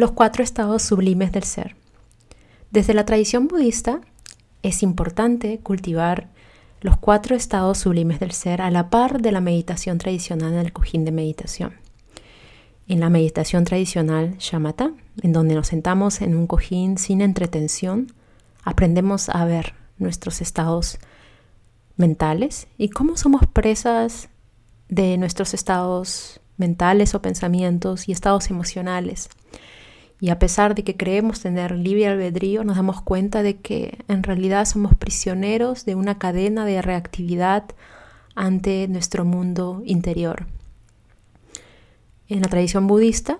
los cuatro estados sublimes del ser. Desde la tradición budista es importante cultivar los cuatro estados sublimes del ser a la par de la meditación tradicional en el cojín de meditación. En la meditación tradicional shamatha, en donde nos sentamos en un cojín sin entretención, aprendemos a ver nuestros estados mentales y cómo somos presas de nuestros estados mentales o pensamientos y estados emocionales. Y a pesar de que creemos tener libre albedrío, nos damos cuenta de que en realidad somos prisioneros de una cadena de reactividad ante nuestro mundo interior. En la tradición budista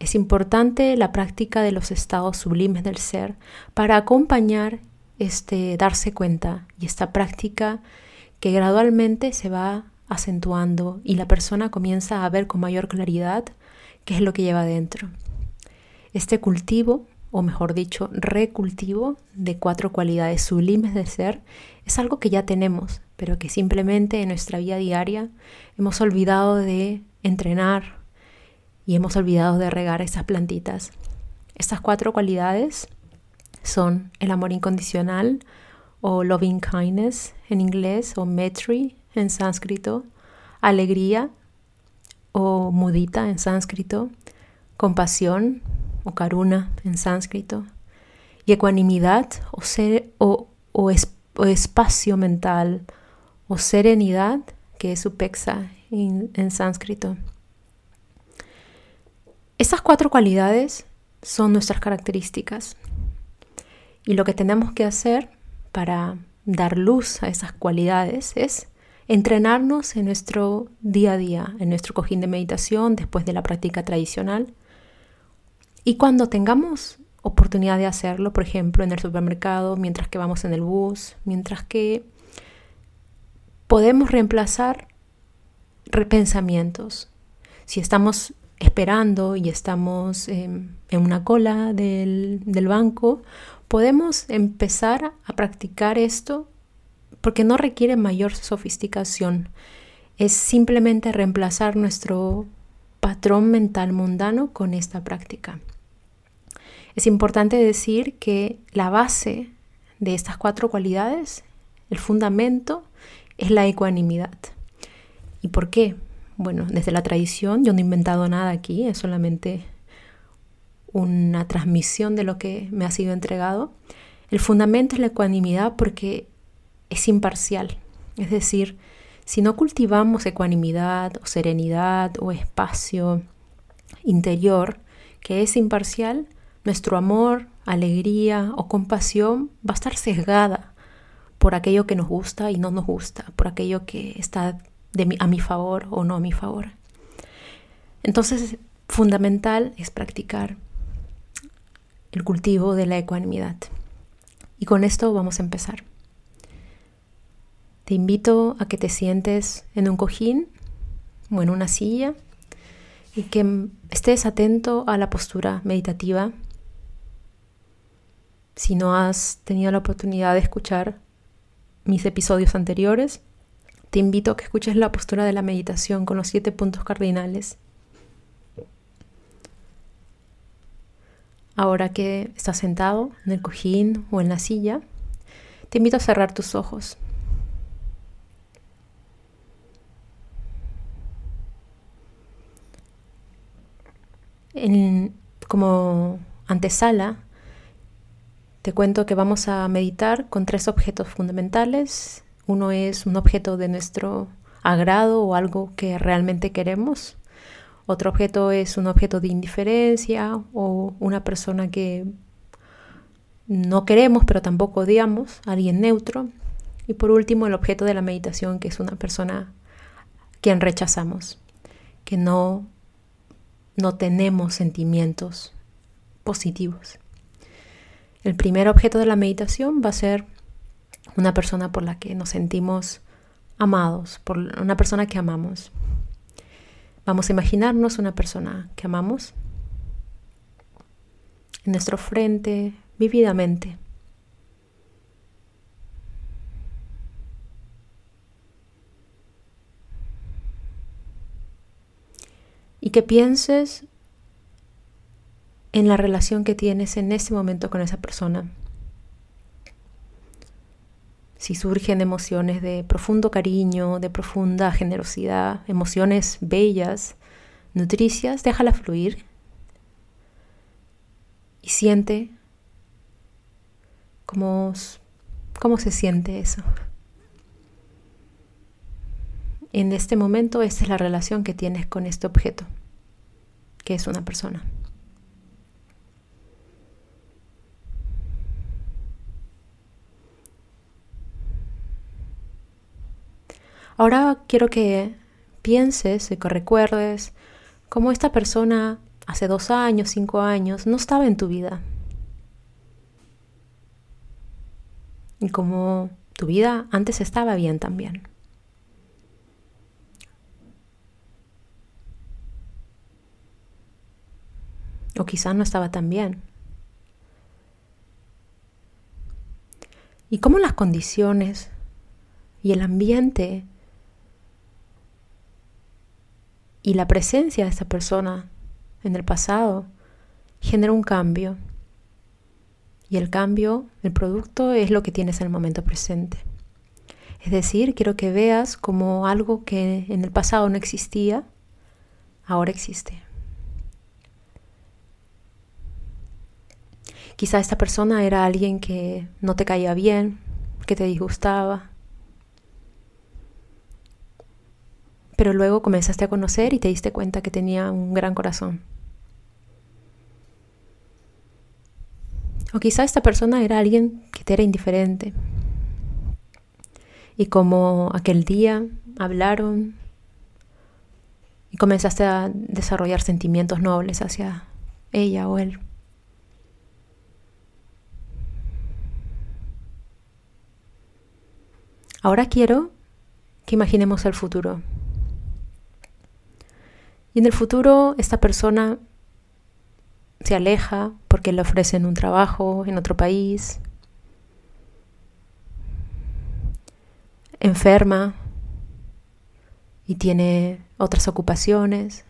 es importante la práctica de los estados sublimes del ser para acompañar este darse cuenta y esta práctica que gradualmente se va acentuando y la persona comienza a ver con mayor claridad qué es lo que lleva dentro. Este cultivo, o mejor dicho, recultivo de cuatro cualidades sublimes del ser, es algo que ya tenemos, pero que simplemente en nuestra vida diaria hemos olvidado de entrenar y hemos olvidado de regar esas plantitas. Estas cuatro cualidades son el amor incondicional o loving kindness en inglés o metri en sánscrito, alegría o mudita en sánscrito, compasión o karuna en sánscrito, y ecuanimidad o, ser, o, espacio mental o serenidad, que es upexa en, en sánscrito. Estas cuatro cualidades son nuestras características y lo que tenemos que hacer para dar luz a esas cualidades es entrenarnos en nuestro día a día, en nuestro cojín de meditación, después de la práctica tradicional. Y cuando tengamos oportunidad de hacerlo, por ejemplo, en el supermercado, mientras que vamos en el bus, mientras que podemos reemplazar repensamientos. Si estamos esperando y estamos en una cola del, del banco, podemos empezar a practicar esto porque no requiere mayor sofisticación. Es simplemente reemplazar nuestro patrón mental mundano con esta práctica. Es importante decir que la base de estas cuatro cualidades, el fundamento, es la ecuanimidad. ¿Y por qué? Bueno, desde la tradición, yo no he inventado nada aquí, es solamente una transmisión de lo que me ha sido entregado. El fundamento es la ecuanimidad porque es imparcial. Es decir, si no cultivamos ecuanimidad o serenidad o espacio interior que es imparcial, nuestro amor, alegría o compasión va a estar sesgada por aquello que nos gusta y no nos gusta, por aquello que está de a mi favor o no a mi favor. Entonces, fundamental es practicar el cultivo de la ecuanimidad. Y con esto vamos a empezar. Te invito a que te sientes en un cojín o en una silla y que estés atento a la postura meditativa. Si no has tenido la oportunidad de escuchar mis episodios anteriores, te invito a que escuches la postura de la meditación con los siete puntos cardinales. Ahora que estás sentado en el cojín o en la silla, te invito a cerrar tus ojos. como antesala, te cuento que vamos a meditar con tres objetos fundamentales. Uno es un objeto de nuestro agrado o algo que realmente queremos. Otro objeto es un objeto de indiferencia o una persona que no queremos pero tampoco odiamos, alguien neutro. Y por último el objeto de la meditación que es una persona quien rechazamos, que no no tenemos sentimientos positivos. El primer objeto de la meditación va a ser una persona por la que nos sentimos amados, por una persona que amamos. Vamos a imaginarnos una persona que amamos en nuestro frente vividamente. y que pienses en la relación que tienes en ese momento con esa persona. Si surgen emociones de profundo cariño, de profunda generosidad, emociones bellas, nutricias, déjala fluir y siente cómo, cómo se siente eso. En este momento, esta es la relación que tienes con este objeto, que es una persona. Ahora quiero que pienses y que recuerdes cómo esta persona hace dos años, cinco años, no estaba en tu vida. Y cómo tu vida antes estaba bien también. O quizás no estaba tan bien. Y cómo las condiciones y el ambiente y la presencia de esta persona en el pasado genera un cambio. Y el cambio, el producto, es lo que tienes en el momento presente. Es decir, quiero que veas como algo que en el pasado no existía, ahora existe. Quizá esta persona era alguien que no te caía bien, que te disgustaba, pero luego comenzaste a conocer y te diste cuenta que tenía un gran corazón. O quizá esta persona era alguien que te era indiferente. Y como aquel día hablaron y comenzaste a desarrollar sentimientos nobles hacia ella o él. Ahora quiero que imaginemos el futuro. Y en el futuro esta persona se aleja porque le ofrecen un trabajo en otro país, enferma y tiene otras ocupaciones.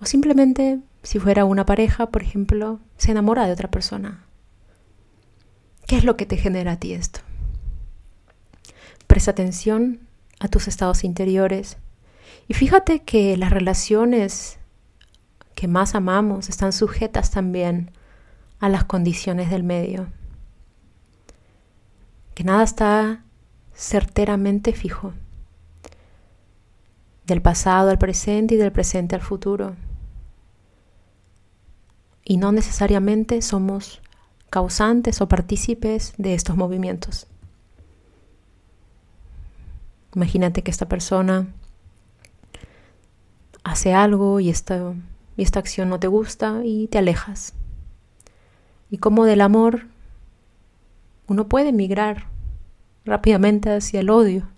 O simplemente, si fuera una pareja, por ejemplo, se enamora de otra persona. ¿Qué es lo que te genera a ti esto? Presta atención a tus estados interiores y fíjate que las relaciones que más amamos están sujetas también a las condiciones del medio. Que nada está certeramente fijo. Del pasado al presente y del presente al futuro. Y no necesariamente somos causantes o partícipes de estos movimientos. Imagínate que esta persona hace algo y esta, y esta acción no te gusta y te alejas. Y como del amor uno puede migrar rápidamente hacia el odio.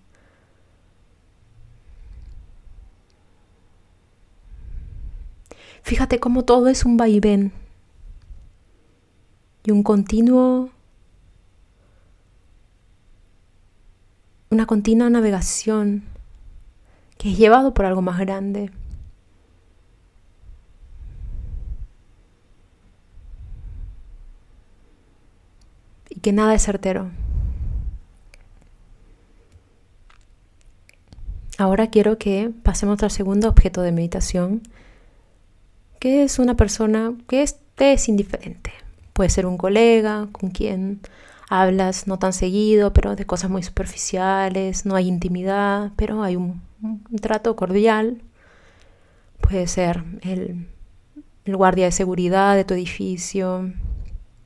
Fíjate cómo todo es un vaivén y un continuo, una continua navegación que es llevado por algo más grande. Que nada es certero. Ahora quiero que pasemos al segundo objeto de meditación, que es una persona que es indiferente. Puede ser un colega con quien hablas no tan seguido, pero de cosas muy superficiales, no hay intimidad, pero hay un, trato cordial. Puede ser el guardia de seguridad de tu edificio,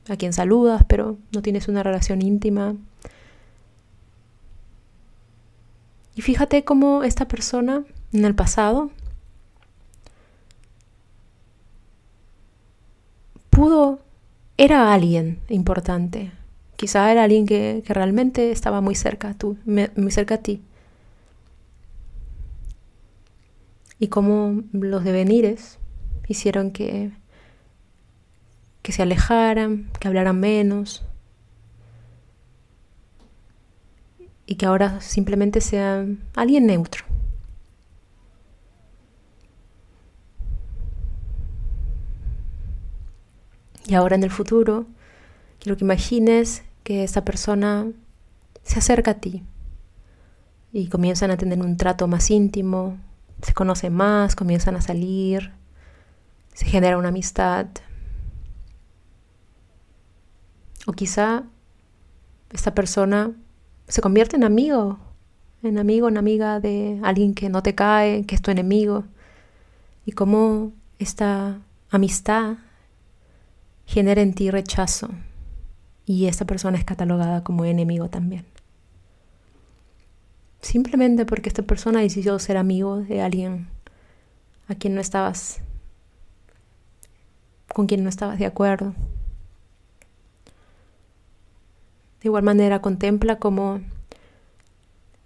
a quien saludas, pero no tienes una relación íntima. Y fíjate cómo esta persona en el pasado pudo, era alguien importante. Quizá era alguien que, realmente estaba muy cerca, tú, muy cerca a ti. Y cómo los devenires hicieron que que se alejaran, que hablaran menos y que ahora simplemente sean alguien neutro. Y ahora en el futuro, quiero que imagines que esta persona se acerca a ti y comienzan a tener un trato más íntimo, se conocen más, comienzan a salir, se genera una amistad. O quizá esta persona se convierte en amigo, en amigo, en amiga de alguien que no te cae, que es tu enemigo. Y cómo esta amistad genera en ti rechazo y esta persona es catalogada como enemigo también. Simplemente porque esta persona decidió ser amigo de alguien a quien no estabas, con quien no estabas de acuerdo. De igual manera contempla como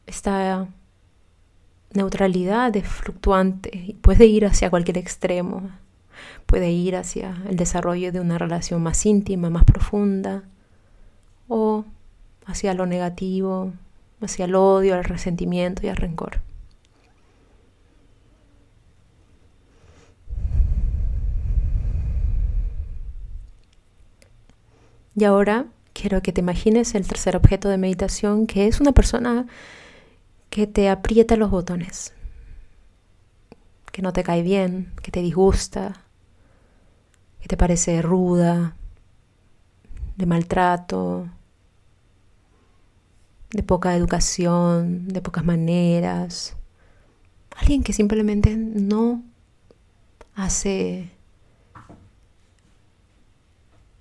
esta neutralidad es fluctuante y puede ir hacia cualquier extremo. Puede ir hacia el desarrollo de una relación más íntima, más profunda, o hacia lo negativo, hacia el odio, el resentimiento y el rencor. Y ahora quiero que te imagines el tercer objeto de meditación, que es una persona que te aprieta los botones, que no te cae bien, que te disgusta, que te parece ruda, de maltrato, de poca educación, de pocas maneras. Alguien que simplemente no hace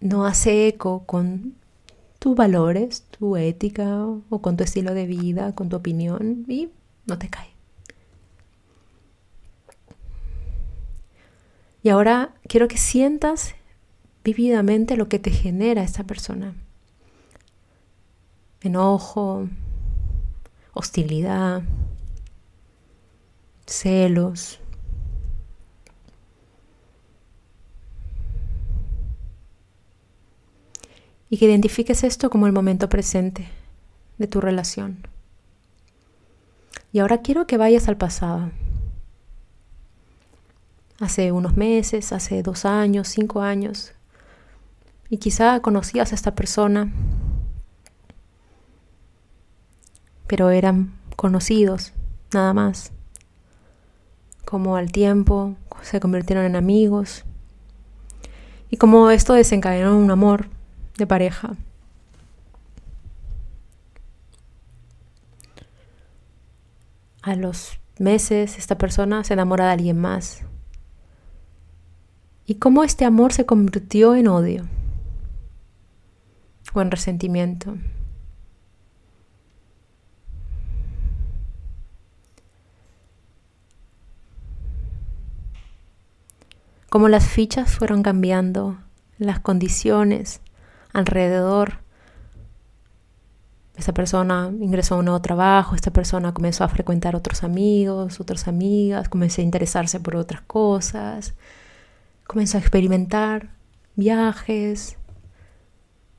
no hace eco con tus valores, tu ética o con tu estilo de vida, con tu opinión y no te cae. Y ahora quiero que sientas vividamente lo que te genera esta persona enojo, hostilidad, celos. Y que identifiques esto como el momento presente de tu relación. Y ahora quiero que vayas al pasado. Hace unos meses, hace dos años, cinco años. Y quizá conocías a esta persona pero eran conocidos, nada más. Como al tiempo se convirtieron en amigos y como esto desencadenó un amor de pareja. A los meses esta persona se enamora de alguien más. Y cómo este amor se convirtió en odio o en resentimiento. cómo las fichas fueron cambiando, las condiciones alrededor. Esta persona ingresó a un nuevo trabajo, esta persona comenzó a frecuentar otros amigos, otras amigas, comenzó a interesarse por otras cosas, comenzó a experimentar viajes,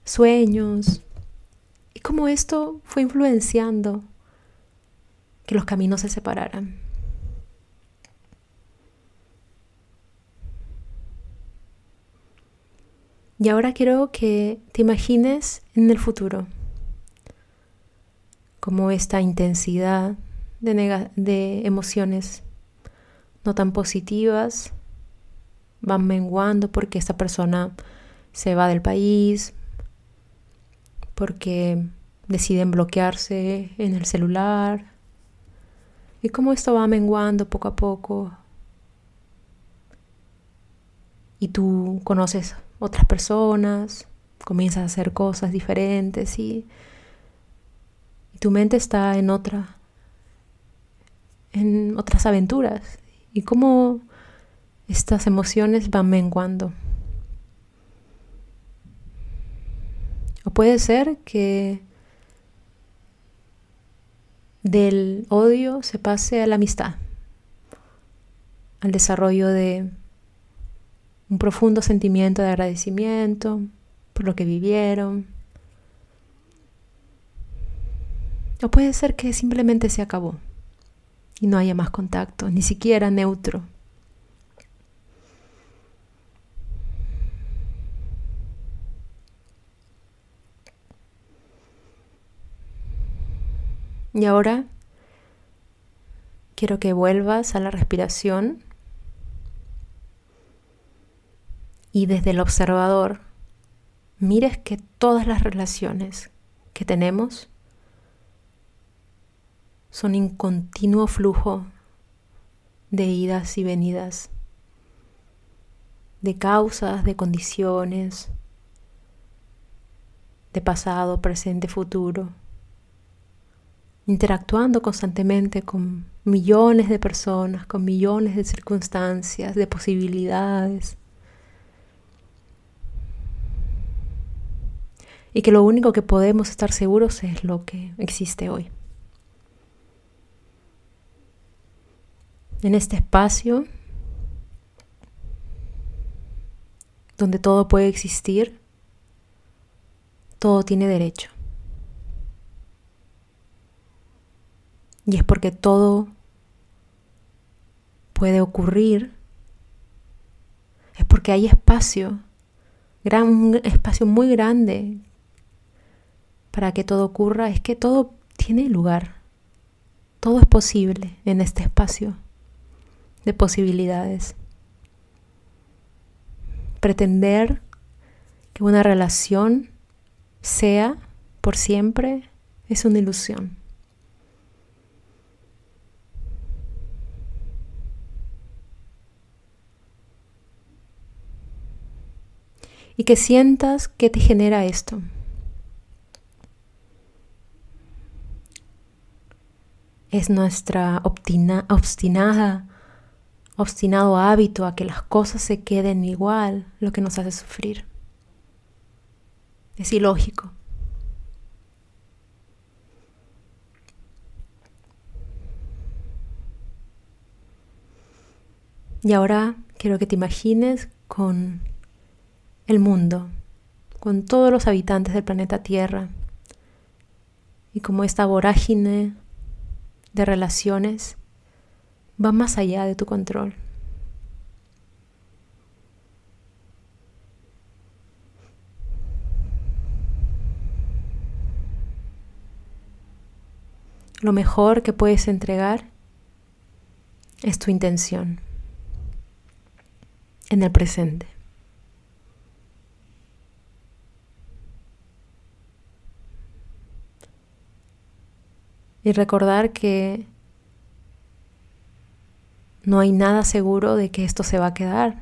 sueños, y cómo esto fue influenciando que los caminos se separaran. Y ahora quiero que te imagines en el futuro, como esta intensidad de, de emociones no tan positivas van menguando porque esta persona se va del país, porque deciden bloquearse en el celular, y cómo esto va menguando poco a poco. Y tú conoces otras personas, comienzas a hacer cosas diferentes y, tu mente está en otra, en otras aventuras y cómo estas emociones van menguando. O puede ser que del odio se pase a la amistad, al desarrollo de un profundo sentimiento de agradecimiento por lo que vivieron. O puede ser que simplemente se acabó y no haya más contacto, ni siquiera neutro. Y ahora quiero que vuelvas a la respiración y desde el observador mires que todas las relaciones que tenemos son en continuo flujo de idas y venidas, de causas, de condiciones, de pasado, presente, futuro, interactuando constantemente con millones de personas, con millones de circunstancias, de posibilidades. Y que lo único que podemos estar seguros es lo que existe hoy. en este espacio donde todo puede existir, todo tiene derecho. Y es porque todo puede ocurrir, es porque hay espacio, gran, un espacio muy grande para que todo ocurra, es que todo tiene lugar, todo es posible en este espacio de posibilidades. Pretender que una relación sea por siempre es una ilusión. Y que sientas que te genera esto. Es nuestra obstinada obstinado hábito a que las cosas se queden igual, lo que nos hace sufrir. Es ilógico. Y ahora quiero que te imagines con el mundo, con todos los habitantes del planeta Tierra y como esta vorágine de relaciones va más allá de tu control. Lo mejor que puedes entregar es tu intención en el presente. Y recordar que no hay nada seguro de que esto se va a quedar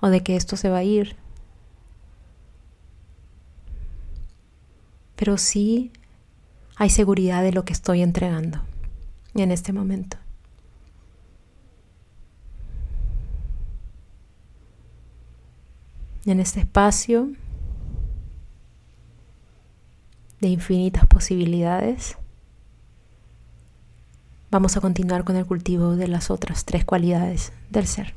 o de que esto se va a ir. Pero sí hay seguridad de lo que estoy entregando en este momento. En este espacio de infinitas posibilidades vamos a continuar con el cultivo de las otras tres cualidades del ser.